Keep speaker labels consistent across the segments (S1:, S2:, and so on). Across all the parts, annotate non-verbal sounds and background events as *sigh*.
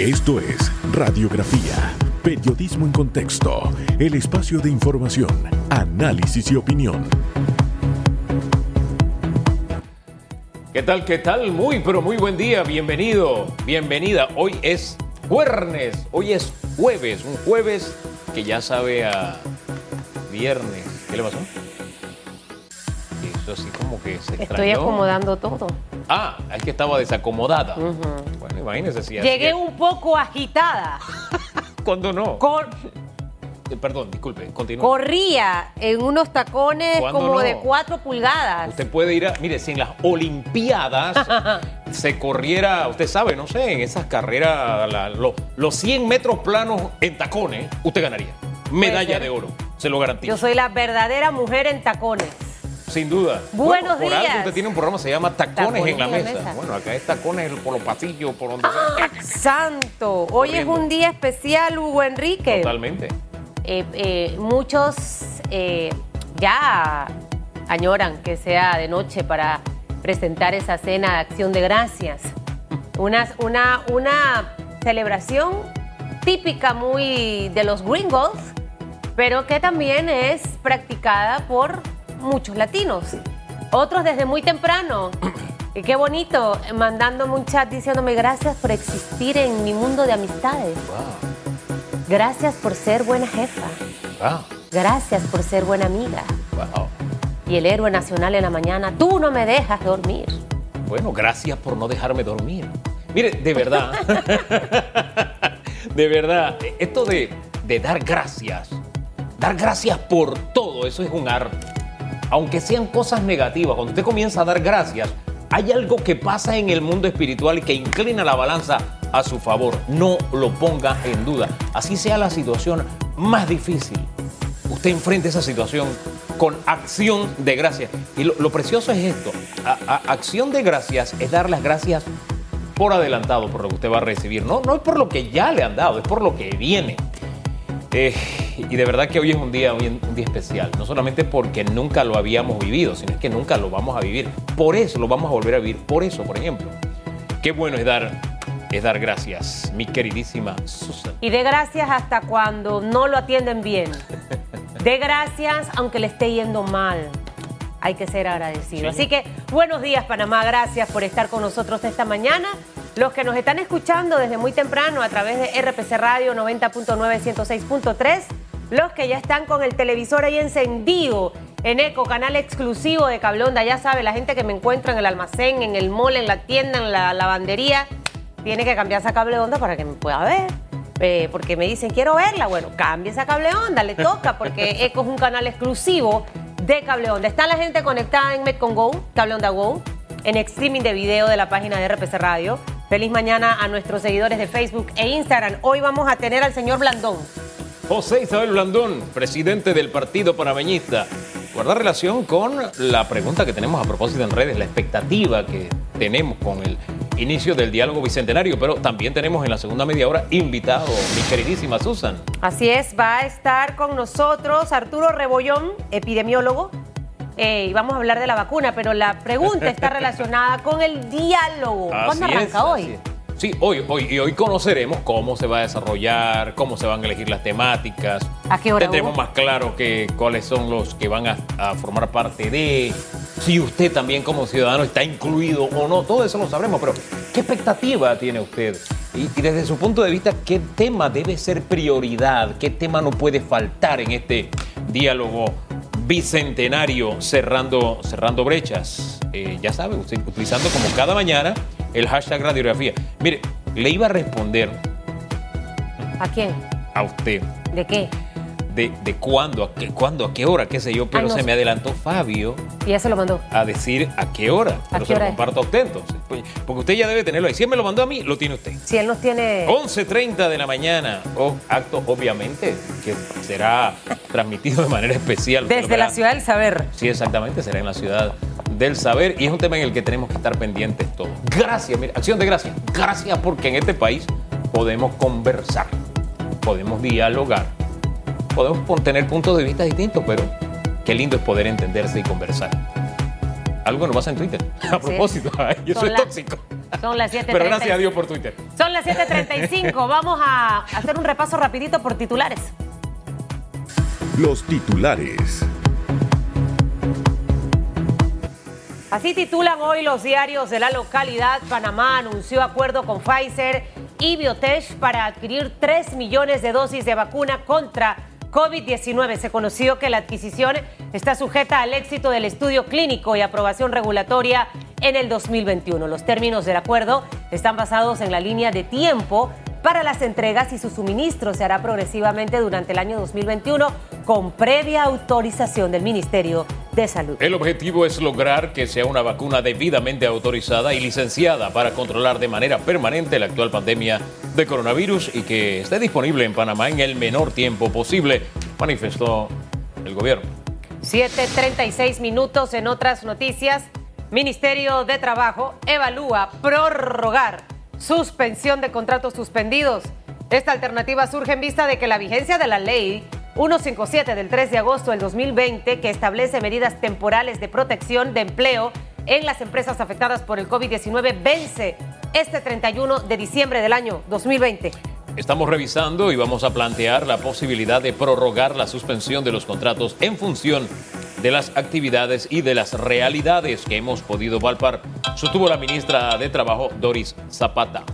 S1: Esto es Radiografía, Periodismo en Contexto, el espacio de información, análisis y opinión.
S2: ¿Qué tal? ¿Qué tal? Muy, pero muy buen día. Bienvenido, bienvenida. Hoy es jueves, hoy es jueves, un jueves que ya sabe a viernes. ¿Qué le pasó? Eso así como que se
S3: Estoy
S2: extrañó.
S3: acomodando todo.
S2: Ah, es que estaba desacomodada. Bueno, imagínese si
S3: Llegué un poco agitada. *laughs*
S2: ¿Cuándo no? Eh, Perdón, disculpe, continúe.
S3: corría en unos tacones
S2: ¿Cuándo
S3: como
S2: no?
S3: de 4 pulgadas.
S2: Usted puede ir a, mire, si en las Olimpiadas *laughs* se corriera, usted sabe, no sé, en esas carreras, la- lo- los 100 metros planos en tacones, usted ganaría. Medalla de oro, se lo garantizo.
S3: Yo soy la verdadera mujer en tacones.
S2: Sin duda.
S3: Buenos
S2: Bueno, por algo
S3: días.
S2: usted tiene un programa que se llama Tacones,
S3: Tacones
S2: en la
S3: en la
S2: mesa.
S3: mesa.
S2: Bueno, acá es Tacones por los pasillos, por donde
S3: ¡Ah, santo! Hoy es un día especial, Hugo Enrique.
S2: Totalmente.
S3: Eh, eh, muchos eh, ya añoran que sea de noche para presentar esa cena de acción de gracias. Una, una, una celebración típica muy de los gringos, pero que también es practicada por muchos latinos. Otros desde muy temprano. *clears throat* Y qué bonito, mandándome un chat diciéndome gracias por existir en mi mundo de amistades.
S2: Wow.
S3: Gracias por ser buena jefa.
S2: Wow.
S3: Gracias por ser buena amiga.
S2: Wow.
S3: Y el héroe nacional en la mañana, tú no me dejas dormir.
S2: Bueno, gracias por no dejarme dormir. Mire, de verdad, *laughs* de verdad, esto de, de dar gracias, dar gracias por todo, eso es un arte. Aunque sean cosas negativas, cuando usted comienza a dar gracias, hay algo que pasa en el mundo espiritual que inclina la balanza a su favor. No lo ponga en duda. Así sea la situación más difícil, usted enfrenta esa situación con acción de gracias. Y lo, precioso es esto, acción de gracias es dar las gracias por adelantado por lo que usted va a recibir. No, no es por lo que ya le han dado, es por lo que viene. Eh, y de verdad que hoy es un día, un día especial, no solamente porque nunca lo habíamos vivido, sino es que nunca lo vamos a vivir. Por eso lo vamos a volver a vivir, por eso, por ejemplo. Qué bueno es dar, es dar gracias, mi queridísima Susan.
S3: Y de gracias hasta cuando no lo atienden bien. *laughs* De gracias aunque le esté yendo mal. Hay que ser agradecido.
S2: Sí.
S3: Así que buenos días Panamá, gracias por estar con nosotros esta mañana. Los que nos están escuchando desde muy temprano a través de RPC Radio 90.9, 106.3. Los que ya están con el televisor ahí encendido en Eco, canal exclusivo de Cablonda. Ya sabe, la gente que me encuentra en el almacén, en el mall, en la tienda, en la lavandería, tiene que cambiarse a cable onda para que me pueda ver. Eh, porque me dicen, quiero verla. Bueno, cambie esa cable onda, le toca, porque *laughs* Eco es un canal exclusivo de cable onda. Está la gente conectada en Metcon Go, cable onda Go, en streaming de video de la página de RPC Radio. Feliz mañana a nuestros seguidores de Facebook e Instagram. Hoy vamos a tener al señor Blandón.
S2: José Isabel Blandón, presidente del Partido Panameñista. Guarda relación con la pregunta que tenemos a propósito en redes, la expectativa que tenemos con el inicio del diálogo bicentenario, pero también tenemos en la segunda media hora invitado mi queridísima Susan.
S3: Así es, va a estar con nosotros Arturo Rebollón, epidemiólogo, eh, y vamos a hablar de la vacuna, pero la pregunta está *laughs* relacionada con el diálogo. ¿Cuándo
S2: Así es,
S3: arranca hoy?
S2: Sí, hoy, hoy, y hoy conoceremos cómo se va a desarrollar, cómo se van a elegir las temáticas.
S3: ¿A qué hora,
S2: Tendremos
S3: Hugo?
S2: más claro que, cuáles son los que van a, a formar parte de, si usted también como ciudadano está incluido o no, todo eso lo sabremos, pero ¿qué expectativa tiene usted? Y, y desde su punto de vista, ¿qué tema debe ser prioridad? ¿Qué tema no puede faltar en este diálogo bicentenario cerrando, cerrando brechas? Eh, ya sabe, usted utilizando como cada mañana el hashtag radiografía. Mire, le iba a responder
S3: ¿A quién?
S2: a usted
S3: ¿De qué?
S2: De, de cuándo, a qué, cuándo, a qué hora, qué sé yo, pero
S3: Ah, no
S2: se me adelantó Fabio
S3: Y ya se lo mandó.
S2: a decir a qué hora. Pero
S3: qué
S2: se lo
S3: hora es?
S2: comparto a usted entonces. Pues, Porque usted ya debe tenerlo ahí. Si él me lo mandó a mí, lo tiene usted.
S3: Si él nos tiene...
S2: 11.30 de la mañana, o acto obviamente que será transmitido de manera especial.
S3: Desde la ciudad del saber.
S2: Sí, exactamente, será en la ciudad del saber y es un tema en el que tenemos que estar pendientes todos. Gracias, mire, acción de gracias. Gracias porque en este país podemos conversar, podemos dialogar, podemos tener puntos de vista distintos, pero qué lindo es poder entenderse y conversar. Algo nos pasa en Twitter. A propósito, ay, eso
S3: Son
S2: es
S3: las-
S2: tóxico.
S3: Son las 7.35.
S2: Pero gracias a Dios por Twitter.
S3: Son las 7.35. *laughs* Vamos a hacer un repaso rapidito por titulares.
S1: Los titulares.
S3: Así titulan hoy los diarios de la localidad. Panamá anunció acuerdo con Pfizer y Biotech para adquirir 3 millones de dosis de vacuna contra COVID-19. Se conoció que la adquisición está sujeta al éxito del estudio clínico y aprobación regulatoria en el 2021. Los términos del acuerdo están basados en la línea de tiempo para las entregas y su suministro se hará progresivamente durante el año 2021 con previa autorización del Ministerio de Salud.
S2: El objetivo es lograr que sea una vacuna debidamente autorizada y licenciada para controlar de manera permanente la actual pandemia de coronavirus y que esté disponible en Panamá en el menor tiempo posible, manifestó el gobierno.
S3: 7.36 minutos en otras noticias. Ministerio de Trabajo evalúa prorrogar suspensión de contratos suspendidos. Esta alternativa surge en vista de que la vigencia de la ley 157 del 3 de agosto del 2020, que establece medidas temporales de protección de empleo en las empresas afectadas por el COVID-19, vence este 31 de diciembre del año 2020.
S2: Estamos revisando y vamos a plantear la posibilidad de prorrogar la suspensión de los contratos en función de las actividades y de las realidades que hemos podido palpar, sostuvo la ministra de Trabajo, Doris Zapata.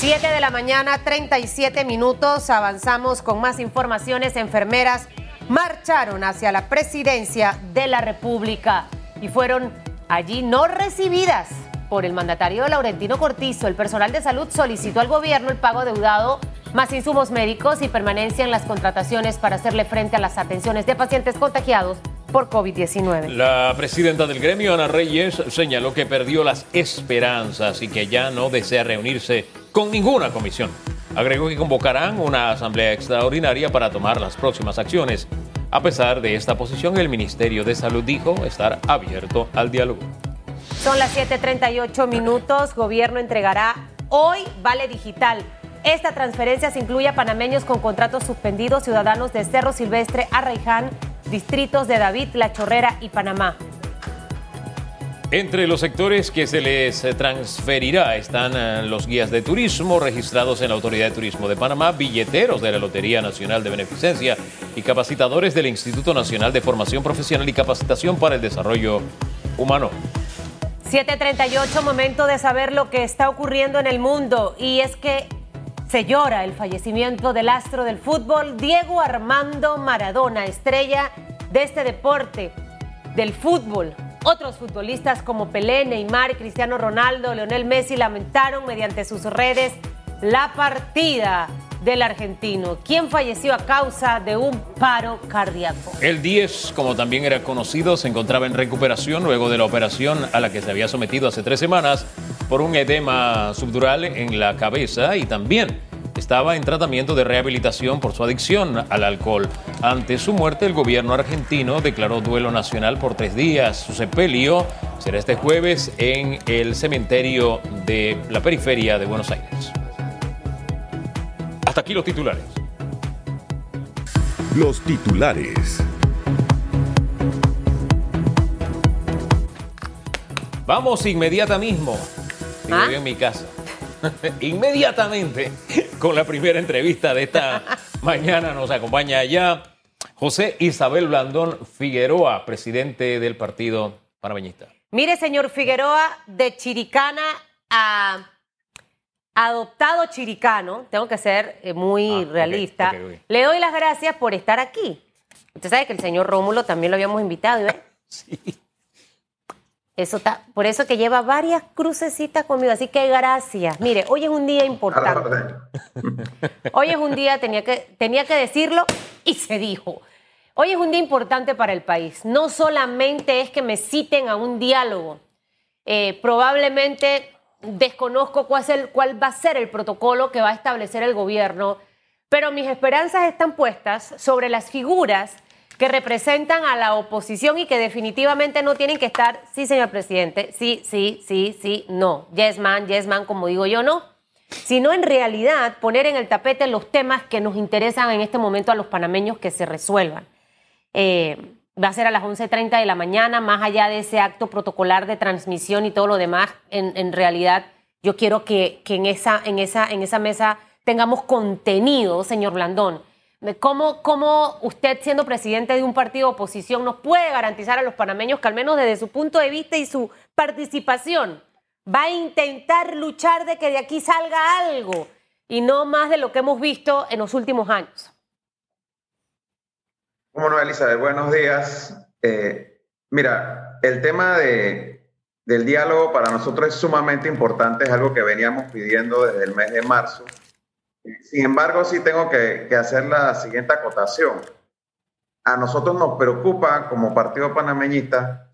S3: 7 de la mañana, 37 minutos. Avanzamos con más informaciones. Enfermeras marcharon hacia la presidencia de la República y fueron allí no recibidas por el mandatario Laurentino Cortizo. El personal de salud solicitó al gobierno el pago deudado más insumos médicos y permanencia en las contrataciones para hacerle frente a las atenciones de pacientes contagiados por COVID-19.
S2: La presidenta del gremio, Ana Reyes, señaló que perdió las esperanzas y que ya no desea reunirse con ninguna comisión. Agregó que convocarán una asamblea extraordinaria para tomar las próximas acciones. A pesar de esta posición, el Ministerio de Salud dijo estar abierto al diálogo.
S3: Son las 7:38 minutos. Gobierno entregará hoy Vale Digital. Esta transferencia se incluye a panameños con contratos suspendidos, ciudadanos de Cerro Silvestre, Arraiján, distritos de David, La Chorrera y Panamá.
S2: Entre los sectores que se les transferirá están eh, los guías de turismo registrados en la Autoridad de Turismo de Panamá, billeteros de la Lotería Nacional de Beneficencia y capacitadores del Instituto Nacional de Formación Profesional y Capacitación para el Desarrollo Humano.
S3: 738, momento de saber lo que está ocurriendo en el mundo. Y es que se llora el fallecimiento del astro del fútbol, Diego Armando Maradona, estrella de este deporte, del fútbol. Otros futbolistas como Pelé, Neymar, Cristiano Ronaldo, Leonel Messi lamentaron mediante sus redes la partida del argentino, quien falleció a causa de un paro cardíaco.
S2: El 10, como también era conocido, se encontraba en recuperación luego de la operación a la que se había sometido hace tres semanas por un edema subdural en la cabeza y también estaba en tratamiento de rehabilitación por su adicción al alcohol. Ante su muerte, el gobierno argentino declaró duelo nacional por tres días. Su sepelio será este jueves en el cementerio de la periferia de Buenos Aires. Hasta aquí los titulares.
S1: Los titulares.
S2: Vamos inmediata mismo.
S3: ¿Ah?
S2: en mi casa. *laughs* Inmediatamente con la primera entrevista de esta *laughs* mañana nos acompaña ya José Isabel Blandón Figueroa, presidente del partido panameñista.
S3: Mire, señor Figueroa, de Chiricana a adoptado chiricano, tengo que ser eh, muy
S2: Ah,
S3: realista, le doy las gracias por estar aquí. Usted sabe que el señor Rómulo también lo habíamos invitado, ¿eh? *laughs* Eso está, por eso que lleva varias crucecitas conmigo, así que gracias. Mire, hoy es un día importante. *laughs* Hoy es un día, tenía que, tenía que decirlo y se dijo. Hoy es un día importante para el país. No solamente es que me citen a un diálogo. Eh, probablemente desconozco cuál, es el- cuál va a ser el protocolo que va a establecer el gobierno, pero mis esperanzas están puestas sobre las figuras que representan a la oposición y que definitivamente no tienen que estar, sí, señor presidente, sí, sí, sí, sí, no, yes man, yes man, como digo yo, no sino en realidad poner en el tapete los temas que nos interesan en este momento a los panameños que se resuelvan. Eh, va a ser a las 11.30 de la mañana, más allá de ese acto protocolar de transmisión y todo lo demás, en, en realidad yo quiero que, en, esa, en, esa, en esa mesa tengamos contenido, señor Blandón. ¿Cómo, ¿Cómo usted, siendo presidente de un partido de oposición, nos puede garantizar a los panameños que al menos desde su punto de vista y su participación va a intentar luchar de que de aquí salga algo y no más de lo que hemos visto en los últimos años?
S4: ¿Cómo no, Elizabeth? Buenos días. Eh, mira, el tema de, del diálogo para nosotros es sumamente importante, es algo que veníamos pidiendo desde el mes de marzo. Sin embargo, sí tengo que, hacer la siguiente acotación. A nosotros nos preocupa como Partido Panameñista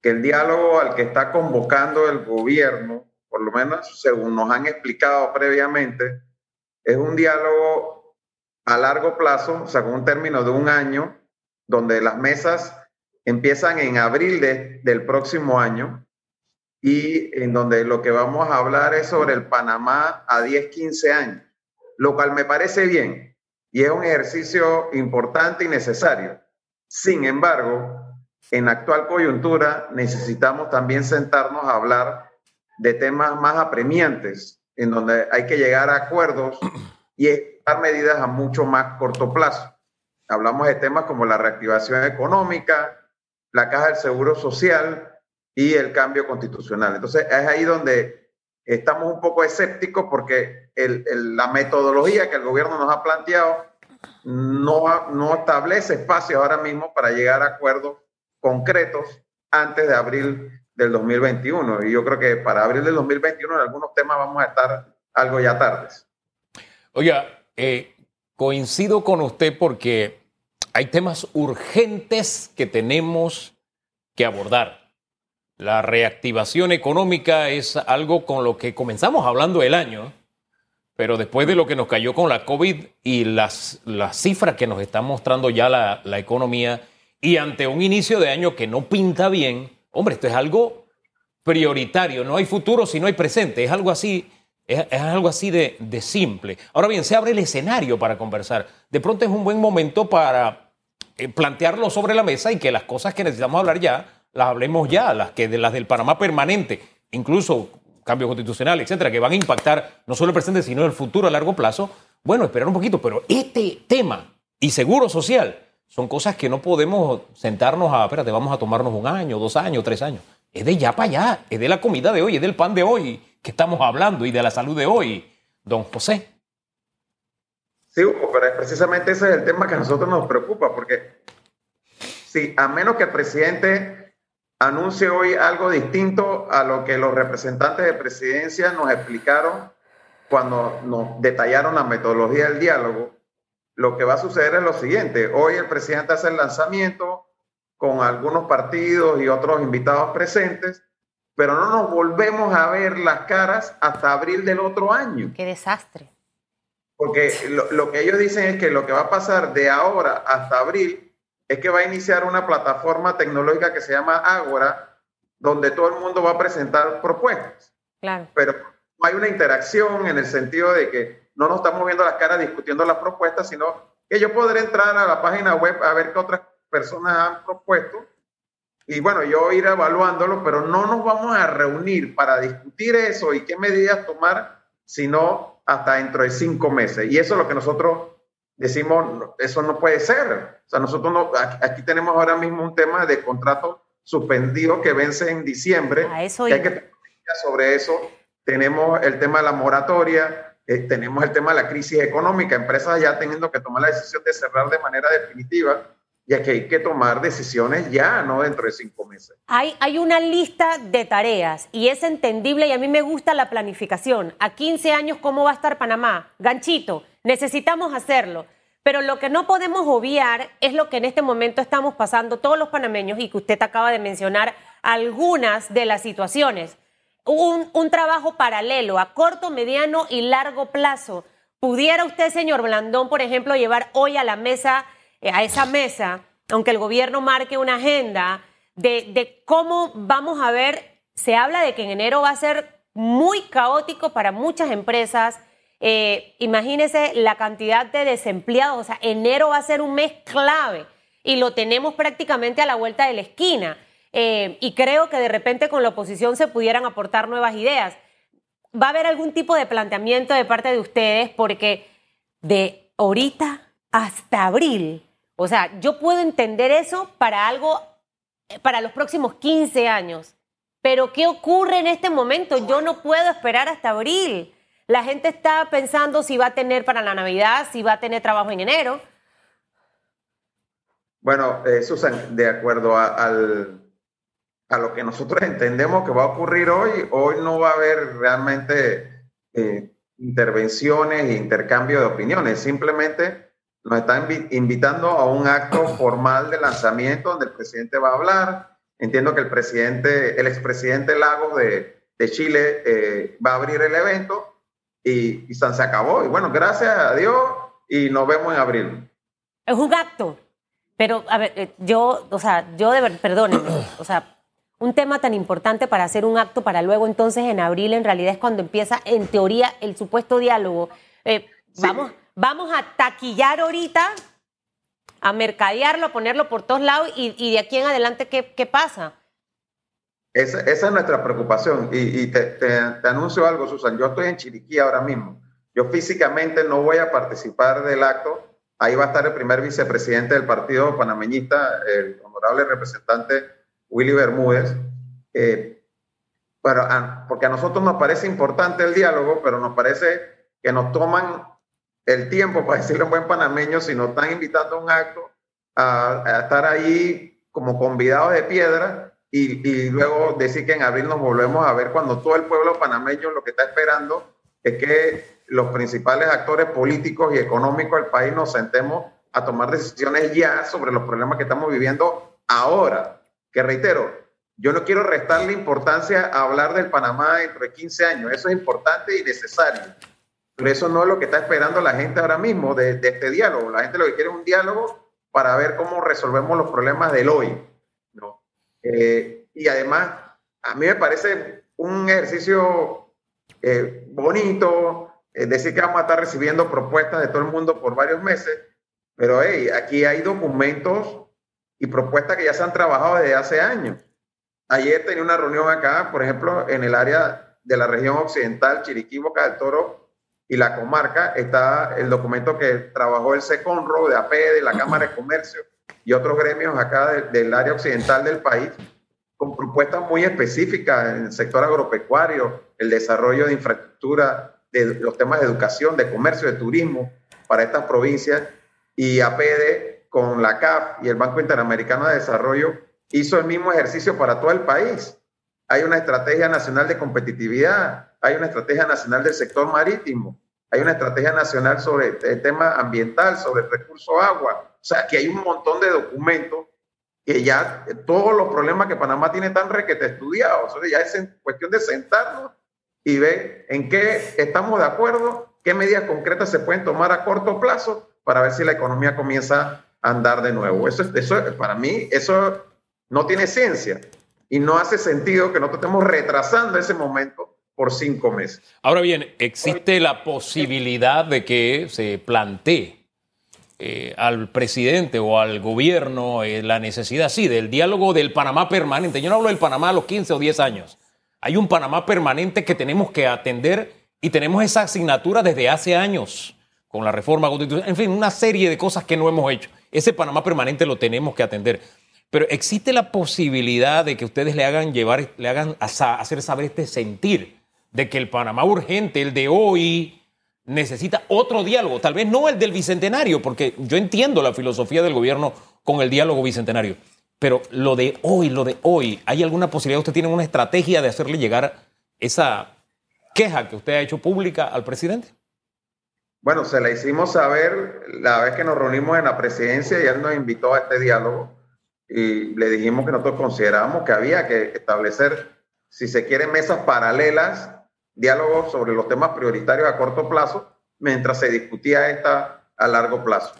S4: que el diálogo al que está convocando el gobierno, por lo menos según nos han explicado previamente, es un diálogo a largo plazo, o sea, con un término de un año, donde las mesas empiezan en abril del próximo año y en donde lo que vamos a hablar es sobre el Panamá a 10, 15 años lo cual me parece bien y es un ejercicio importante y necesario. Sin embargo, en la actual coyuntura necesitamos también sentarnos a hablar de temas más apremiantes, en donde hay que llegar a acuerdos y dar medidas a mucho más corto plazo. Hablamos de temas como la reactivación económica, la caja del seguro social y el cambio constitucional. Entonces, es ahí donde estamos un poco escépticos porque la metodología que el gobierno nos ha planteado no, no establece espacio ahora mismo para llegar a acuerdos concretos antes de abril del 2021. Y yo creo que para abril del 2021 en algunos temas vamos a estar algo ya tardes.
S2: Oiga, eh, coincido con usted porque hay temas urgentes que tenemos que abordar. La reactivación económica es algo con lo que comenzamos hablando el año, pero después de lo que nos cayó con la COVID y las, las cifras que nos está mostrando ya la, la economía, y ante un inicio de año que no pinta bien, hombre, esto es algo prioritario, no hay futuro si no hay presente, es algo así, es, algo así de, de, simple. Ahora bien, se abre el escenario para conversar. De pronto es un buen momento para eh, plantearlo sobre la mesa y que las cosas que necesitamos hablar ya las hablemos ya, las, que de las del Panamá permanente, incluso cambio constitucional, etcétera, que van a impactar no solo el presente, sino el futuro a largo plazo. Bueno, esperar un poquito, pero este tema y seguro social son cosas que no podemos sentarnos a, espérate, vamos a tomarnos un año, dos años, tres años. Es de ya para allá, es de la comida de hoy, es del pan de hoy que estamos hablando y de la salud de hoy, don José.
S4: Sí, pero precisamente ese es el tema que a nosotros nos preocupa, porque si a menos que el presidente anuncie hoy algo distinto a lo que los representantes de presidencia nos explicaron cuando nos detallaron la metodología del diálogo. Lo que va a suceder es lo siguiente. Hoy el presidente hace el lanzamiento con algunos partidos y otros invitados presentes, pero no nos volvemos a ver las caras hasta abril del otro año.
S3: Qué desastre.
S4: Porque lo, lo que ellos dicen es que lo que va a pasar de ahora hasta abril es que va a iniciar una plataforma tecnológica que se llama Ágora, donde todo el mundo va a presentar propuestas.
S3: Claro.
S4: Pero no hay una interacción en el sentido de que no nos estamos viendo las caras discutiendo las propuestas, sino que yo podré entrar a la página web a ver qué otras personas han propuesto y bueno, yo ir evaluándolo, pero no nos vamos a reunir para discutir eso y qué medidas tomar, sino hasta dentro de cinco meses. Y eso es lo que nosotros decimos, eso no puede ser. O sea, nosotros no, aquí tenemos ahora mismo un tema de contrato suspendido que vence en diciembre.
S3: A eso
S4: hay que sobre eso. Tenemos el tema de la moratoria, eh, tenemos el tema de la crisis económica, empresas ya teniendo que tomar la decisión de cerrar de manera definitiva y aquí hay que tomar decisiones ya, no dentro de cinco meses.
S3: Hay, hay una lista de tareas y es entendible y a mí me gusta la planificación. A 15 años, ¿cómo va a estar Panamá? Ganchito, necesitamos hacerlo. Pero lo que no podemos obviar es lo que en este momento estamos pasando todos los panameños y que usted acaba de mencionar algunas de las situaciones. Un, un trabajo paralelo a corto, mediano y largo plazo. ¿Pudiera usted, señor Blandón, por ejemplo, llevar hoy a la mesa a esa mesa, aunque el gobierno marque una agenda de, cómo vamos a ver, se habla de que en enero va a ser muy caótico para muchas empresas. Eh, imagínese la cantidad de desempleados, o sea, enero va a ser un mes clave y lo tenemos prácticamente a la vuelta de la esquina. Eh, y creo que de repente con la oposición se pudieran aportar nuevas ideas. va a haber algún tipo de planteamiento de parte de ustedes porque de ahorita hasta abril, o sea, yo puedo entender eso para algo, para los próximos 15 años, pero ¿qué ocurre en este momento? Yo no puedo esperar hasta abril. La gente está pensando si va a tener para la Navidad, si va a tener trabajo en enero.
S4: Bueno, eh, Susan, de acuerdo a, al, a lo que nosotros entendemos que va a ocurrir hoy, hoy no va a haber realmente eh, intervenciones e intercambio de opiniones. Simplemente nos están invitando a un acto *coughs* formal de lanzamiento donde el presidente va a hablar. Entiendo que el presidente, el expresidente Lagos de, de Chile eh, va a abrir el evento y, y se acabó. Y bueno, gracias a Dios y nos vemos en abril.
S3: Es un acto. Pero, a ver, eh, yo, o sea, yo de verdad, perdónenme, o sea, un tema tan importante para hacer un acto para luego entonces en abril en realidad es cuando empieza en teoría el supuesto diálogo. Eh, vamos, vamos a taquillar ahorita, a mercadearlo, a ponerlo por todos lados y, de aquí en adelante, ¿qué, qué pasa?
S4: Esa, es nuestra preocupación. Y, te, te, anuncio algo, Susan. Yo estoy en Chiriquí ahora mismo. Yo físicamente no voy a participar del acto Ahí va a estar el primer vicepresidente del partido panameñista, el honorable representante Willy Bermúdez. Eh, porque a nosotros nos parece importante el diálogo, pero nos parece que nos toman el tiempo, para decirlo en buen panameño, si nos están invitando a un acto, a, estar ahí como convidados de piedra y, y, luego decir que en abril nos volvemos a ver cuando todo el pueblo panameño lo que está esperando es que los principales actores políticos y económicos del país nos sentemos a tomar decisiones ya sobre los problemas que estamos viviendo ahora. Que reitero, yo no quiero restarle importancia a hablar del Panamá dentro de 15 años. Eso es importante y necesario. Pero eso no es lo que está esperando la gente ahora mismo de, este diálogo. La gente lo que quiere es un diálogo para ver cómo resolvemos los problemas del hoy. ¿no? Eh, y además, a mí me parece un ejercicio eh, bonito, es decir que vamos a estar recibiendo propuestas de todo el mundo por varios meses, pero hey, aquí hay documentos y propuestas que ya se han trabajado desde hace años. Ayer tenía una reunión acá, por ejemplo, en el área de la región occidental, Chiriquí, Boca del Toro y la comarca, está el documento que trabajó el SECONRO de AP, de la Cámara de Comercio y otros gremios acá del área occidental del país, con propuestas muy específicas en el sector agropecuario, el desarrollo de infraestructura de los temas de educación, de comercio, de turismo para estas provincias y APD con la CAF y el Banco Interamericano de Desarrollo hizo el mismo ejercicio para todo el país. Hay una estrategia nacional de competitividad, hay una estrategia nacional del sector marítimo, hay una estrategia nacional sobre el tema ambiental, sobre el recurso agua. O sea, que hay un montón de documentos que ya todos los problemas que Panamá tiene están requete estudiados. O sea, ya es cuestión de sentarnos y ve en qué estamos de acuerdo, qué medidas concretas se pueden tomar a corto plazo para ver si la economía comienza a andar de nuevo. Eso, eso para mí, eso no tiene ciencia y no hace sentido que nosotros estemos retrasando ese momento por cinco meses.
S2: Ahora bien, existe la posibilidad de que se plantee eh, al presidente o al gobierno eh, la necesidad, sí, del diálogo del Panamá permanente. Yo no hablo del Panamá a los 15 o 10 años, hay un Panamá permanente que tenemos que atender y tenemos esa asignatura desde hace años con la reforma constitucional, en fin, una serie de cosas que no hemos hecho. Ese Panamá permanente lo tenemos que atender. Pero existe la posibilidad de que ustedes le hagan llevar, le hagan hacer saber este sentir de que el Panamá urgente, el de hoy, necesita otro diálogo, tal vez no el del bicentenario, porque yo entiendo la filosofía del gobierno con el diálogo bicentenario, pero lo de hoy, lo de hoy, ¿hay alguna posibilidad? ¿Usted tiene una estrategia de hacerle llegar esa queja que usted ha hecho pública al presidente?
S4: Bueno, se la hicimos saber la vez que nos reunimos en la presidencia y él nos invitó a este diálogo y le dijimos que nosotros considerábamos que había que establecer, si se quiere, mesas paralelas, diálogos sobre los temas prioritarios a corto plazo, mientras se discutía esta a largo plazo.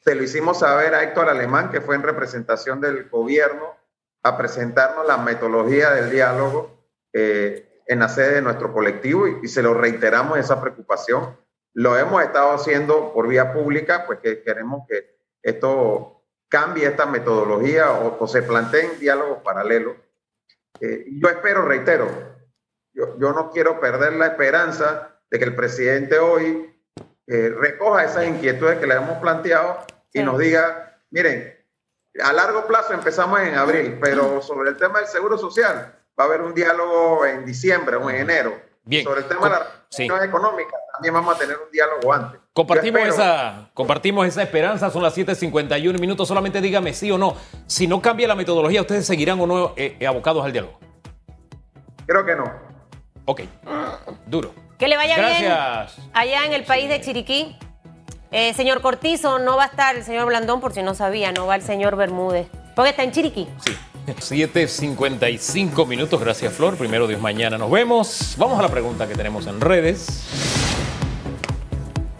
S4: Se lo hicimos saber a Héctor Alemán, que fue en representación del gobierno, a presentarnos la metodología del diálogo eh, en la sede de nuestro colectivo y, se lo reiteramos esa preocupación. Lo hemos estado haciendo por vía pública, pues que queremos que esto cambie esta metodología o, se planteen diálogos paralelos. Eh, yo espero, reitero, yo, yo no quiero perder la esperanza de que el presidente hoy eh, recoja esas inquietudes que le hemos planteado y
S3: Sí.
S4: nos diga, miren, a largo plazo empezamos en abril, pero sobre el tema del seguro social va a haber un diálogo en diciembre o en enero.
S2: Bien.
S4: Sobre el tema de la
S2: Sí.
S4: reacción económica también vamos a tener un diálogo antes.
S2: Compartimos esa, compartimos esa esperanza, son las 7.51 minutos, solamente dígame sí o no. Si no cambia la metodología, ¿ustedes seguirán o no eh, eh, abocados al diálogo?
S4: Creo que no.
S2: Ok, duro.
S3: Que le vaya
S2: Gracias.
S3: bien allá en el país de Chiriquí. Eh, señor Cortizo, no va a estar el señor Blandón, por si no sabía, no va el señor Bermúdez. Porque está en Chiriquí.
S2: Sí. 7.55 minutos, gracias Flor. Primero Dios, mañana nos vemos. Vamos a la pregunta que tenemos en redes.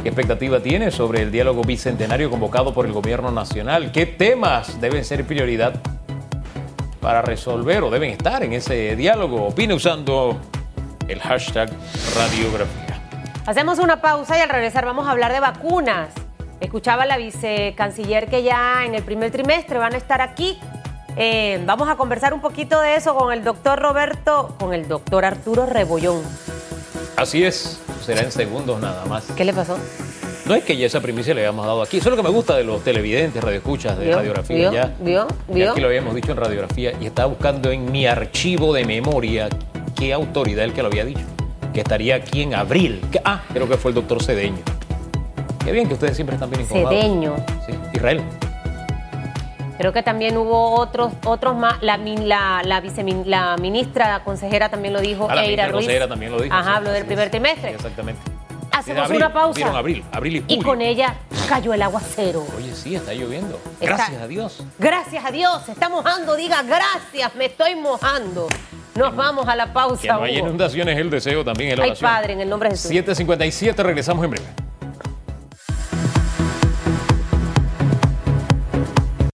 S2: ¿Qué expectativa tiene sobre el diálogo bicentenario convocado por el gobierno nacional? ¿Qué temas deben ser prioridad para resolver o deben estar en ese diálogo? Opine usando el hashtag radiografía.
S3: Hacemos una pausa y al regresar vamos a hablar de vacunas. Escuchaba la vicecanciller que ya en el primer trimestre van a estar aquí. Eh, vamos a conversar un poquito de eso con el doctor Roberto, con el doctor Arturo Rebollón.
S2: Así es, será en segundos nada más.
S3: ¿Qué le pasó?
S2: No es que ya esa primicia le habíamos dado aquí. Eso es lo que me gusta de los televidentes, radioescuchas de
S3: ¿Vio?
S2: radiografía.
S3: ¿Vio?
S2: Ya,
S3: ¿Vio? ¿Vio?
S2: aquí lo habíamos dicho en radiografía y estaba buscando en mi archivo de memoria qué autoridad el que lo había dicho. Que estaría aquí en abril. Que- ah, creo que fue el doctor Cedeño. Qué bien que ustedes siempre están bien informados.
S3: Cedeño.
S2: Sí, Israel.
S3: Creo que también hubo otros, otros más. La, min- la, la, vicemin- la ministra consejera también lo dijo.
S2: Ah, la
S3: Eira Ruiz.
S2: consejera también lo dijo.
S3: Ajá,
S2: sí,
S3: habló del primer
S2: es.
S3: trimestre.
S2: Sí, exactamente.
S3: Hacemos
S2: Abril,
S3: una pausa.
S2: Abril, abril y
S3: Y con ella cayó el aguacero.
S2: Oye, sí, está lloviendo.
S3: Está-
S2: Gracias a Dios.
S3: Gracias a Dios, se está mojando. Diga gracias, me estoy mojando. Nos vamos a la pausa.
S2: Que no haya
S3: Hugo.
S2: inundaciones, el deseo también es la
S3: Ay. Padre, en el nombre de Jesús.
S2: 7.57, regresamos en breve.